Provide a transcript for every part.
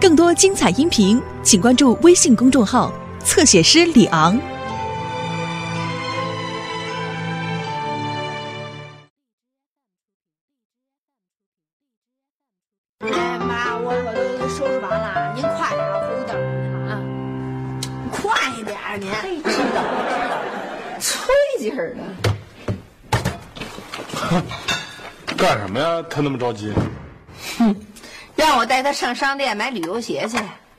更多精彩音频，请关注微信公众号“侧写师李昂”。哎妈，我可都收拾完了，您快点儿，回屋等啊！快点儿您，知道知道，吹劲儿的。干什么呀？他那么着急？让我带他上商店买旅游鞋去。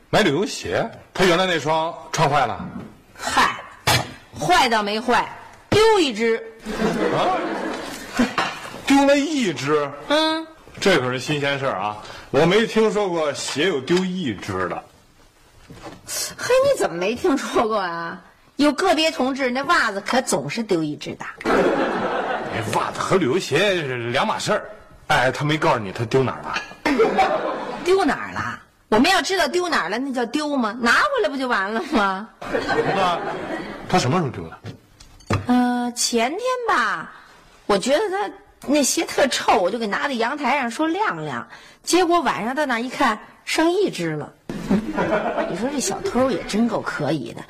买旅游鞋？他原来那双穿坏了？嗨，坏倒没坏，丢一只。啊？丢了一只？嗯，这可是新鲜事儿啊！我没听说过鞋有丢一只的。嘿，你怎么没听说过啊？有个别同志那袜子可总是丢一只的。那袜子和旅游鞋是两码事儿。哎，他没告诉你他丢哪儿了？丢哪儿了？我们要知道丢哪儿了，那叫丢吗？拿回来不就完了吗？那他什么时候丢的？呃，前天吧，我觉得他那鞋特臭，我就给拿到阳台上说晾晾，结果晚上到那儿一看，剩一只了。你说这小偷也真够可以的，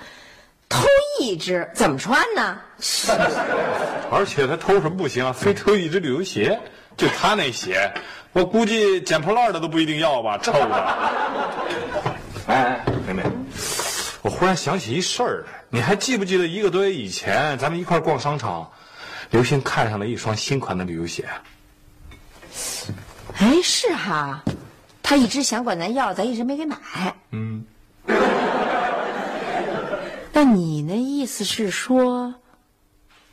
偷一只怎么穿呢？而且他偷什么不行啊？非偷一只旅游鞋。就他那鞋，我估计捡破烂的都不一定要吧，臭的。哎哎，妹妹，我忽然想起一事儿来，你还记不记得一个多月以前咱们一块逛商场，刘星看上了一双新款的旅游鞋？哎，是哈，他一直想管咱要，咱一直没给买。嗯。那你那意思是说，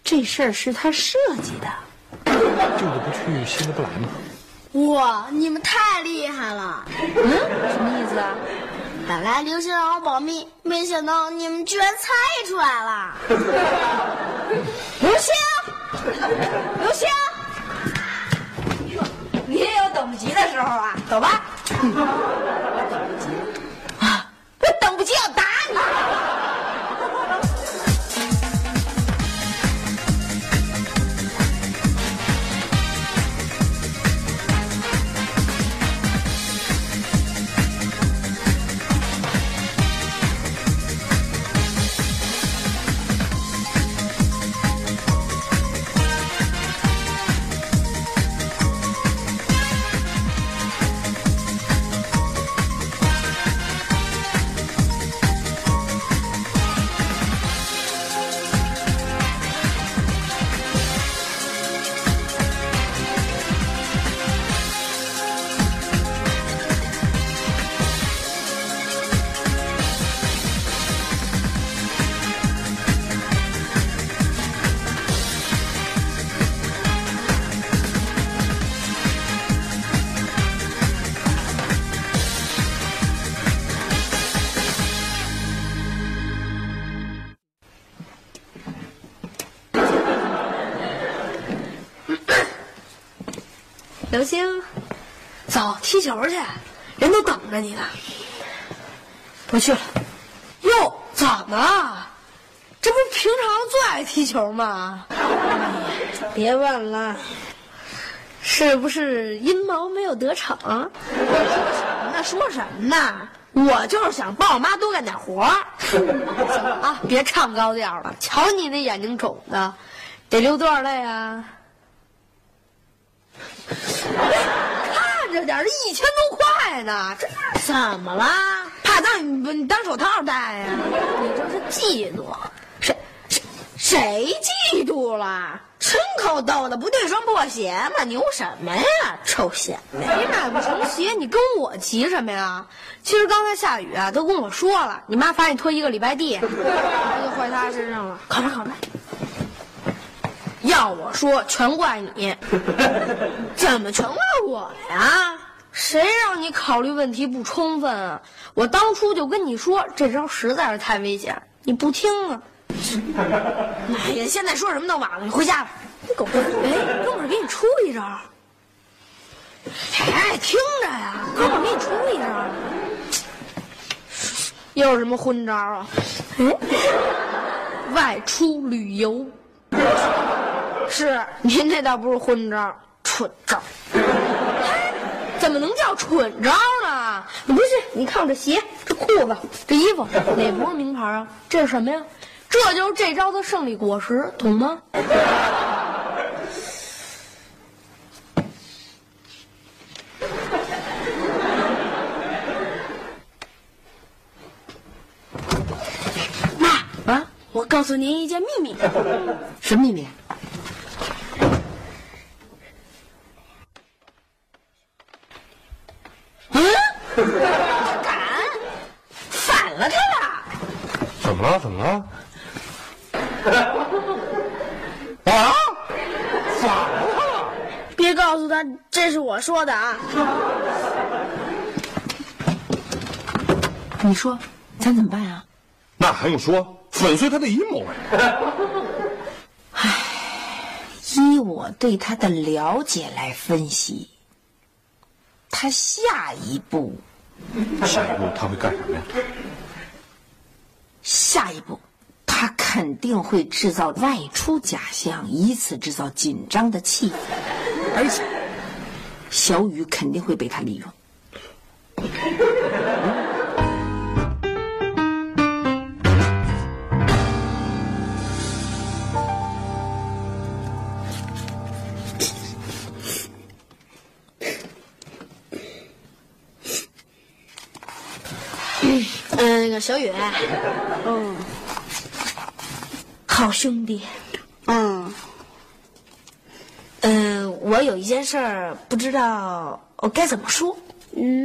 这事儿是他设计的？旧的不去，新的不来吗？哇，你们太厉害了！嗯，什么意思啊？本来刘星让我保密，没想到你们居然猜出来了。刘星，刘星，你也有等不及的时候啊！走吧。我等不及啊！我等不及要打刘星，走踢球去，人都等着你呢。不去了。哟，怎么了？这不平常最爱踢球吗？别问了，是不是阴谋没有得逞？那说什么呢？我就是想帮我妈多干点活儿。啊，别唱高调了，瞧你那眼睛肿的，得流多少泪啊？看着点，这一千多块呢，这怎么了？怕当你你当手套戴呀、你这是嫉妒？谁谁谁嫉妒了？真够逗的，不对双破鞋吗？牛什么呀？臭显摆！你买不成鞋，你跟我急什么呀？其实刚才下雨啊，都跟我说了，你妈罚你拖一个礼拜地，就坏他身上了。靠边靠边！要我说，全怪你。怎么全怪我呀？谁让你考虑问题不充分啊？我当初就跟你说，这招实在是太危险，你不听啊！哎呀，现在说什么都晚了，你回家吧。你狗屁！哎，哥们儿，给你出一招。哎，听着呀，哥们儿，给你出一招。又是什么昏招啊？哎，外出旅游。是，您这倒不是昏招，蠢招。怎么能叫蠢招呢？啊？不是，你看我这鞋、这裤子、这衣服，哪不是名牌啊？这是什么呀？这就是这招的胜利果实，懂吗？妈啊！我告诉您一件秘密。什么秘密？嗯，敢反了他了？怎么了？怎么了？啊！反了他了！别告诉他这是我说的啊！你说，咱怎么办啊？那还用说？粉碎他的阴谋哎！依我对他的了解来分析，他下一步，下一步他会干什么呀？下一步，他肯定会制造外出假象，以此制造紧张的气氛，而且小雨肯定会被他利用。嗯，那个小雨，嗯，好兄弟，嗯，嗯，我有一件事儿不知道我该怎么说。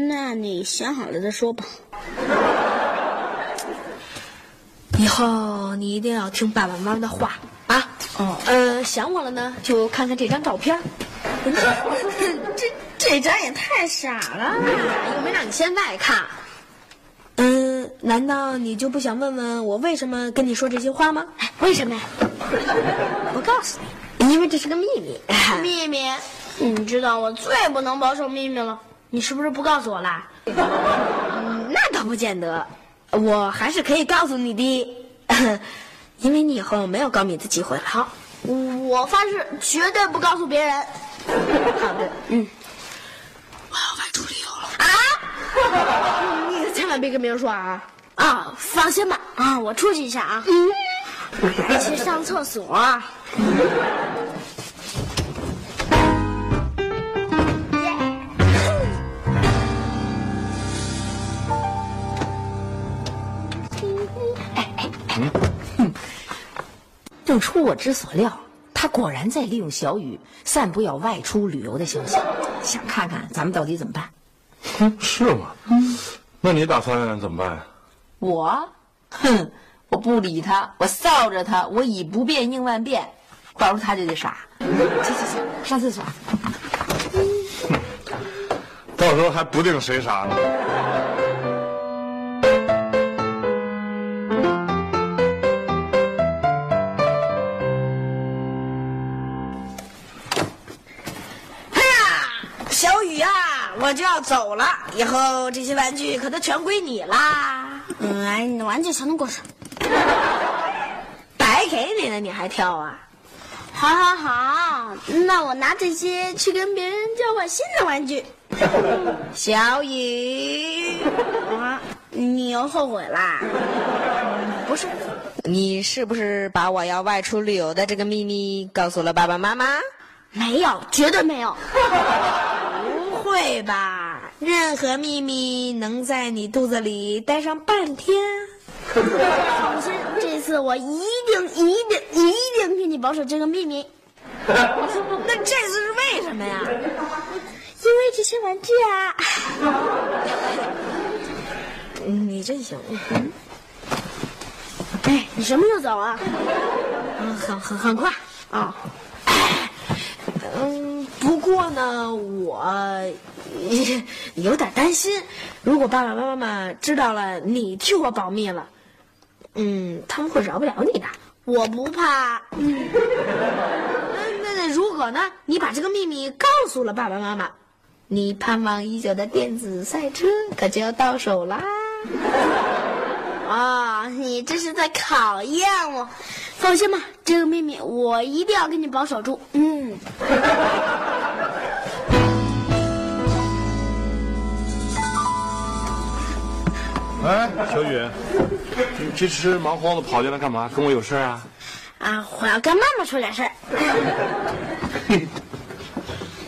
那你想好了再说吧。以后你一定要听爸爸妈妈的话啊！哦呃，想我了呢，就看看这张照片。这这张也太傻了。又没让你现在看。嗯，难道你就不想问问我为什么跟你说这些话吗？为什么呀？我告诉你，因为这是个秘密。秘密，你知道我最不能保守秘密了。你是不是不告诉我啦？嗯 那倒不见得，我还是可以告诉你的，因为你以后没有告密的机会了。好，我发誓绝对不告诉别人。好的，嗯，万别跟别人说啊！啊，放心吧，啊，我出去一下啊。嗯，去上厕所。正出我之所料，他果然在利用小雨散布要外出旅游的消息，想看看咱们到底怎么办。嗯，是吗？嗯，那你打算怎么办呀？我，哼，我不理他，我臊着他，我以不变应万变，到时候他就得傻。行行行，上厕所。到时候还不定谁傻呢。小雨啊，我就要走了，以后这些玩具可都全归你啦。嗯，哎，你的玩具全都过时，白给你了，你还挑啊？好，好，好，那我拿这些去跟别人交换新的玩具。小雨，啊，你又后悔啦？不是，你是不是把我要外出旅游的这个秘密告诉了爸爸妈妈？没有，绝对没有。不会吧？任何秘密能在你肚子里待上半天？放心，这次我一定、一定、一定替你保守这个秘密。那这次是为什么呀？因为这些玩具啊。嗯，你真行。嗯，哎，你什么时候走啊？嗯，很很很快啊。嗯，不过呢，我 有点担心，如果爸爸妈妈知道了你替我保密了，嗯，他们会饶不了你的。我不怕。嗯，那那如果呢，你把这个秘密告诉了爸爸妈妈，你盼望已久的电子赛车可就要到手啦。啊、哦，你这是在考验我。放心吧，这个秘密我一定要给你保守住。嗯。哎，小雨，你这时忙慌的跑进来干嘛？跟我有事啊？啊，我要跟妈妈说点事儿。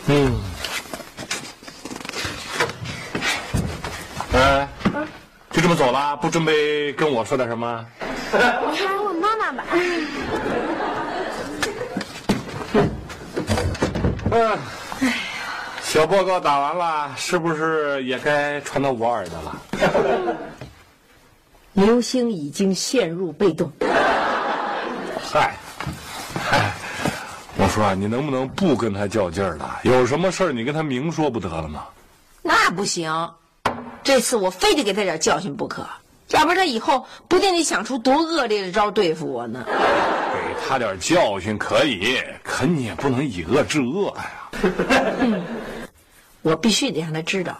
嗯。哎，就这么走了？不准备跟我说点什么？你还是问妈妈吧。嗯。小报告打完了，是不是也该传到我耳朵了？刘星已经陷入被动。嗨，嗨，我说啊，你能不能不跟他较劲儿了？有什么事儿你跟他明说不得了吗？那不行，这次我非得给他点教训不可，要不然他以后不定得想出多恶劣的招对付我呢。给他点教训可以，可你也不能以恶制恶呀。我必须得让他知道，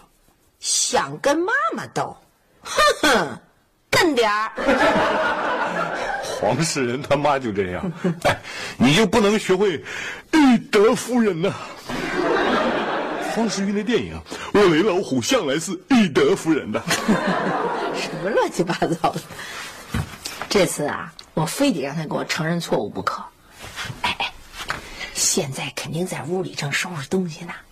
想跟妈妈斗，哼哼，笨点儿。黄世仁他妈就这样，哎，你就不能学会以德夫人呢？黄世玉那电影，我雷老虎向来是以德服人的。什么乱七八糟的？这次啊，我非得让他给我承认错误不可。哎哎，现在肯定在屋里正收拾东西呢。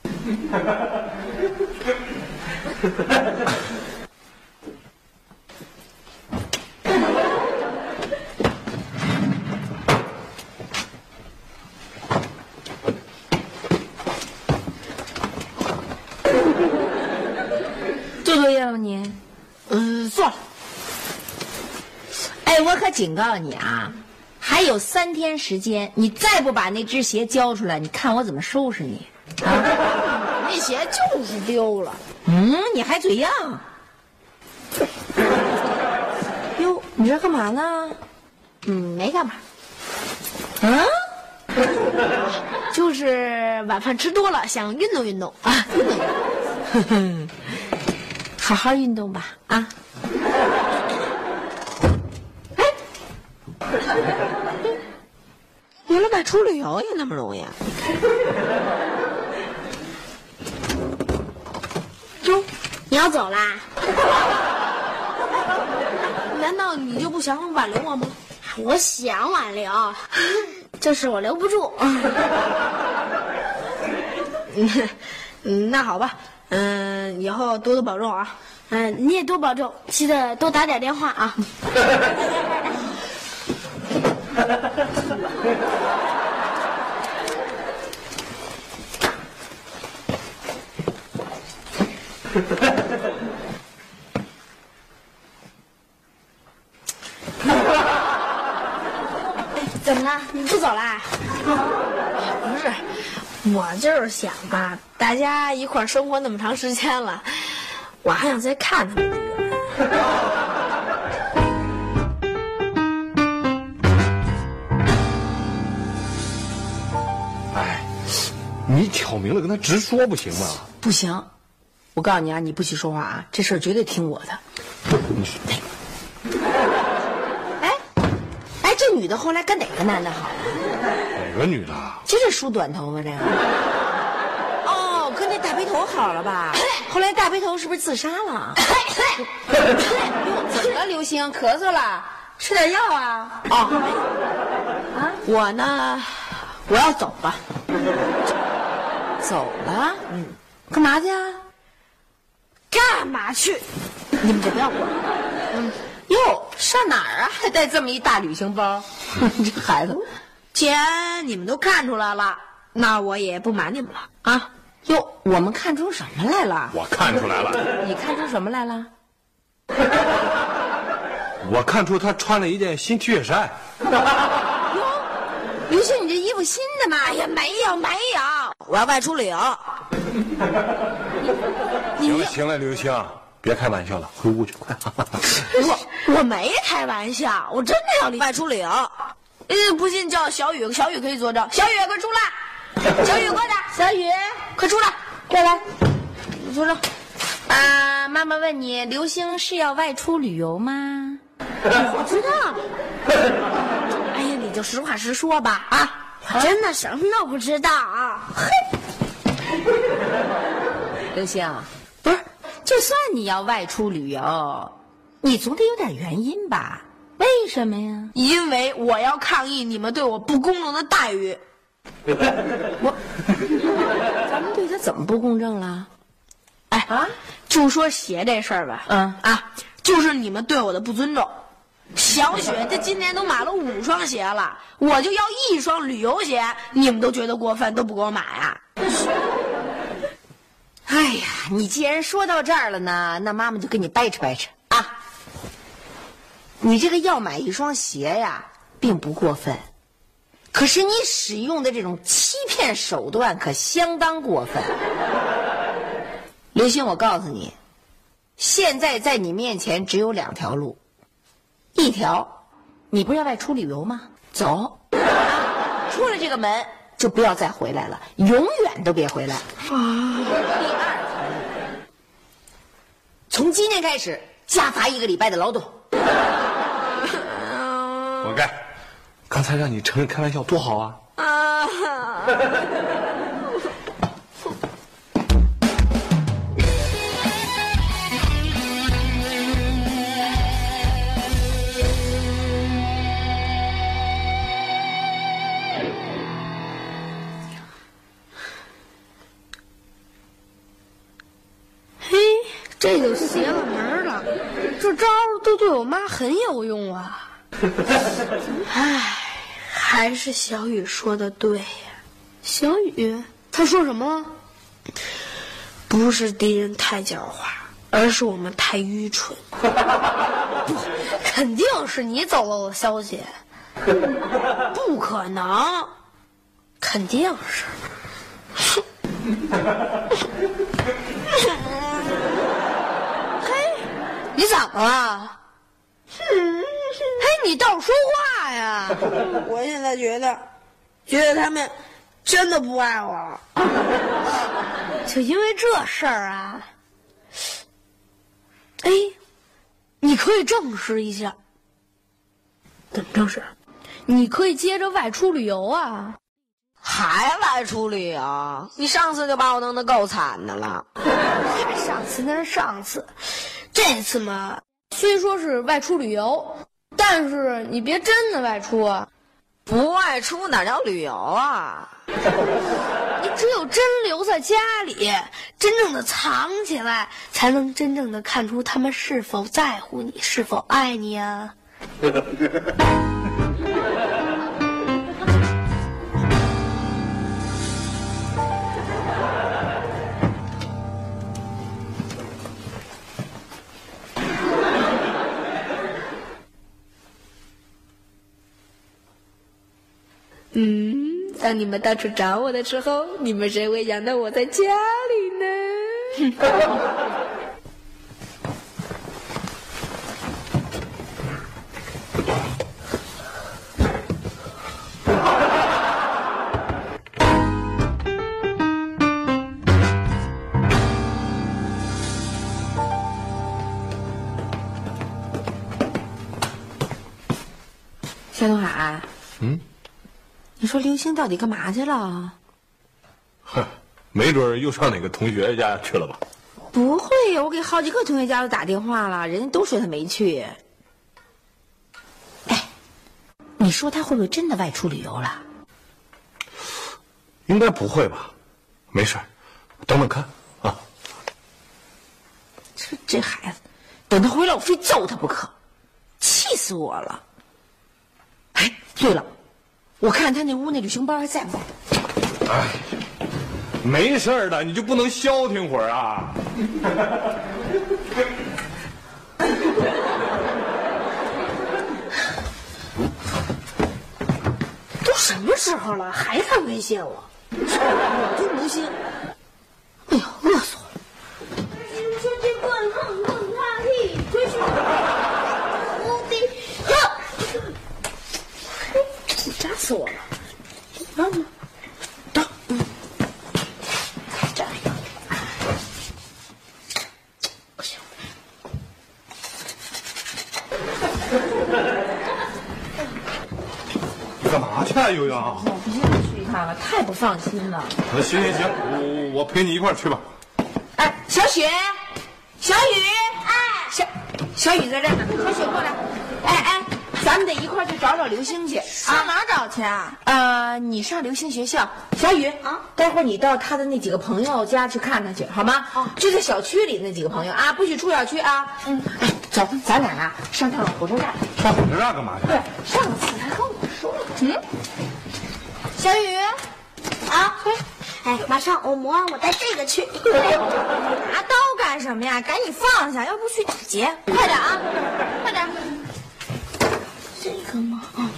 做作业了你？嗯，做了。哎，我可警告你啊，还有三天时间，你再不把那只鞋交出来，你看我怎么收拾你！啊那鞋就是丢了。嗯，你还嘴硬？哟，你这干嘛呢？嗯，没干嘛，啊？就是晚饭吃多了，想运动运动啊，运动运动。好好运动吧，啊！原来外出旅游也那么容易啊！哟，你要走啦？难道你就不想挽留我吗？我想挽留，就是我留不住。嗯，那好吧，嗯，以后多多保重啊。嗯，你也多保重，记得多打点电话啊。怎么了？你不走啦？不是，我就是想吧，大家一块儿生活那么长时间了，我还想再看他们几个。哎，你挑明了跟他直说不行吗？不行，我告诉你啊，你不许说话啊，这事儿绝对听我的。哎，哎，这女的后来跟哪个男的好了？哪个女的？就这梳短头发这个。哦，跟那大背头好了吧？后来大背头是不是自杀了？哟，怎么了，刘星？咳嗽了？吃点药啊？哦，啊，我呢，我要走了。走了？嗯，干嘛去啊？干嘛去？你们就不要管了。嗯，哟，上哪儿啊？还带这么一大旅行包？这孩子，既然你们都看出来了，那我也不瞒你们了啊。哟，我们看出什么来了？我看出来了，你看出什么来了？我看出他穿了一件新 T 恤衫。哟刘星，你这衣服新的吗？哎呀，没有没有，我要外出旅游。行了行了，刘星，别开玩笑了，回屋去快。我我没开玩笑，我真的要外出旅游。嗯，不信叫小雨，小雨可以作证。小雨，快出来！小雨，快点！小雨，快出来！过来，作证。啊，妈妈问你，刘星是要外出旅游吗？我知道。哎呀，你就实话实说吧啊！我真的什么都不知道啊。嘿刘星，不是，就算你要外出旅游，你总得有点原因吧？为什么呀？因为我要抗议你们对我不公正的待遇。我，咱们对他怎么不公正了？哎啊，就说鞋这事儿吧，嗯啊，就是你们对我的不尊重。小雪这今年都买了五双鞋了，我就要一双旅游鞋，你们都觉得过分，都不给我买啊？哎呀，你既然说到这儿了呢，那妈妈就跟你掰扯掰扯啊。你这个要买一双鞋呀，并不过分，可是你使用的这种欺骗手段可相当过分。刘星，我告诉你，现在在你面前只有两条路，一条，你不是要外出旅游吗？走，出了这个门就不要再回来了，永远都别回来。啊第二条，从今天开始加罚一个礼拜的劳动。活该！刚才让你承认开玩笑多好啊！啊！妈很有用啊！唉，还是小雨说的对呀。小雨，他说什么？不是敌人太狡猾，而是我们太愚蠢。不，肯定是你走漏了消息。不可能，肯定是。嘿，你怎么了？嘿，你倒说话呀！我现在觉得，觉得他们真的不爱我了。就因为这事儿啊？哎，你可以证实一下。怎么证实？你可以接着外出旅游啊！还外出旅游？你上次就把我弄得够惨的了。上次那是上次，这次嘛，虽说是外出旅游，但是你别真的外出啊！不外出哪叫旅游啊？你只有真留在家里，真正的藏起来，才能真正的看出他们是否在乎你，是否爱你啊！嗯，当你们到处找我的时候，你们谁会想到我在家里呢？夏东海，嗯，你说刘星到底干嘛去了？哼，没准又上哪个同学家去了吧？不会呀，我给好几个同学家都打电话了，人家都说他没去。哎，你说他会不会真的外出旅游了？应该不会吧？没事，等等看啊。这这孩子，等他回来我非揍他不可，气死我了！哎，对了，我看他那屋那旅行包还在不在？哎，没事的，你就不能消停会儿啊？都什么时候了，还敢威胁我？我就不信！哎呀，饿死我了！出去滚，哼哼哈嘿，出去！无敌！扎死我了！嗯，等，嗯，这样，不行。你干嘛去啊，悠悠？我必须去一趟了，太不放心了。行行行，我我陪你一块儿去吧。哎，小雪，小雨，哎，小小雨在这儿呢，小雪过来。哎哎，咱们得一块儿去找找刘星去。上哪找去啊？呃，你上刘星学校，小雨啊，待会儿你到他的那几个朋友家去看他去，好吗？就在小区里那几个朋友啊，不许出小区啊。嗯，哎，走，咱俩啊上趟火车站。上火车站干嘛去？对，上次还跟我说了。嗯，小雨，啊，哎，马上我磨完，我带这个去。拿刀干什么呀？赶紧放下，要不去打劫。快点啊，快点。这个吗？啊，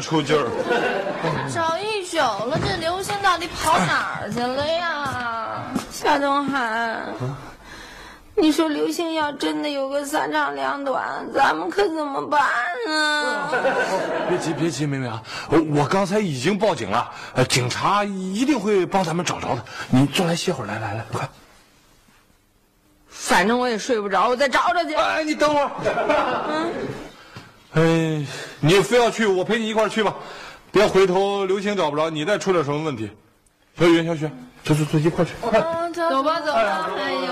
腿都快抽筋儿。找一宿了，这刘星到底跑哪儿去了呀？夏东海，你说刘星要真的有个三长两短，咱们可怎么办啊？别急，别急，妹妹啊，我我刚才已经报警了，呃，警察一定会帮咱们找着的。你坐来歇会儿，来来来，快！反正我也睡不着，我再找找去。哎，你等会儿。哎，你非要去，我陪你一块儿去吧，别回头刘星找不着，你再出点什么问题。小雨、小雪，走走走，一块儿去。快！走吧，走吧。哎呦，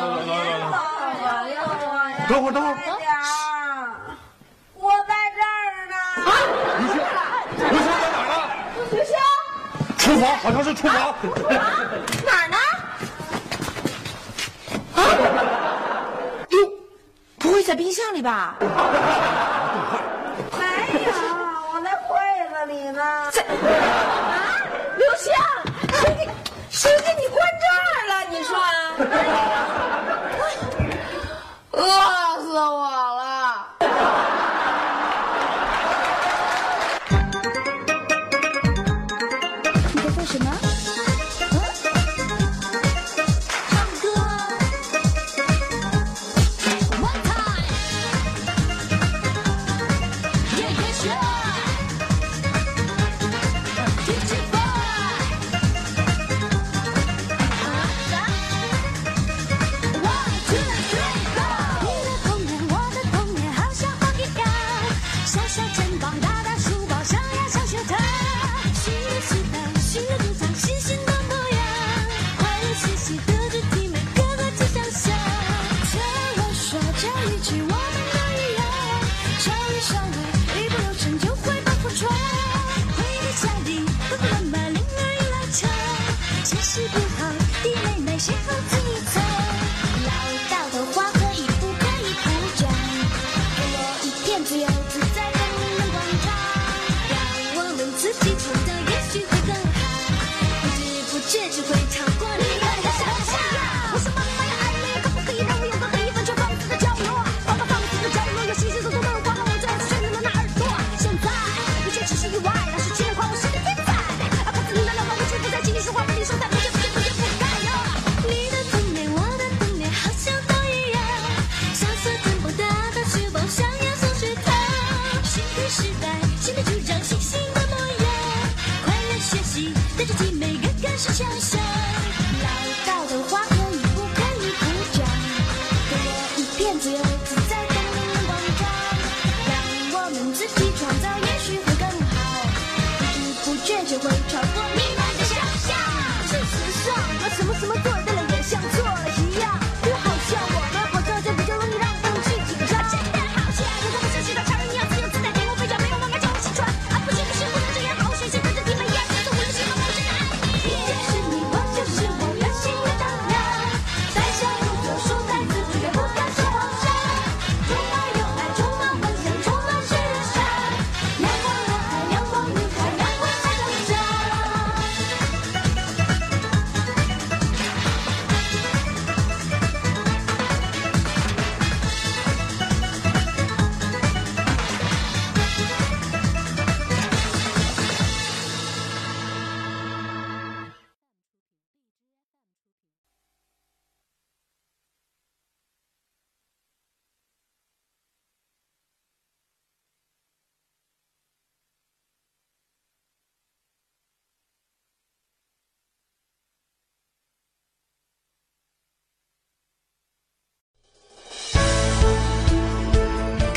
等会儿，等会儿。我在这儿呢。刘星在哪儿呢？刘星，厨房，好像是厨房。哪儿呢？啊？哟，不会在冰箱里吧？没有，我在柜子里呢。在啊，刘星，谁给谁给你关这儿了？你说啊？这一句，我们都一样，少里少外，一不留神就会把破窗。回到家里，爸爸妈妈铃儿一拉长，其实不好，弟妹妹先后自己藏。老道的话可以不可以不讲？给我一片自由自在的人广场，让我们自己创造，也许会更好。不知不觉就会新的主张，新新的模样。快乐学习，带着体美，个个是强项。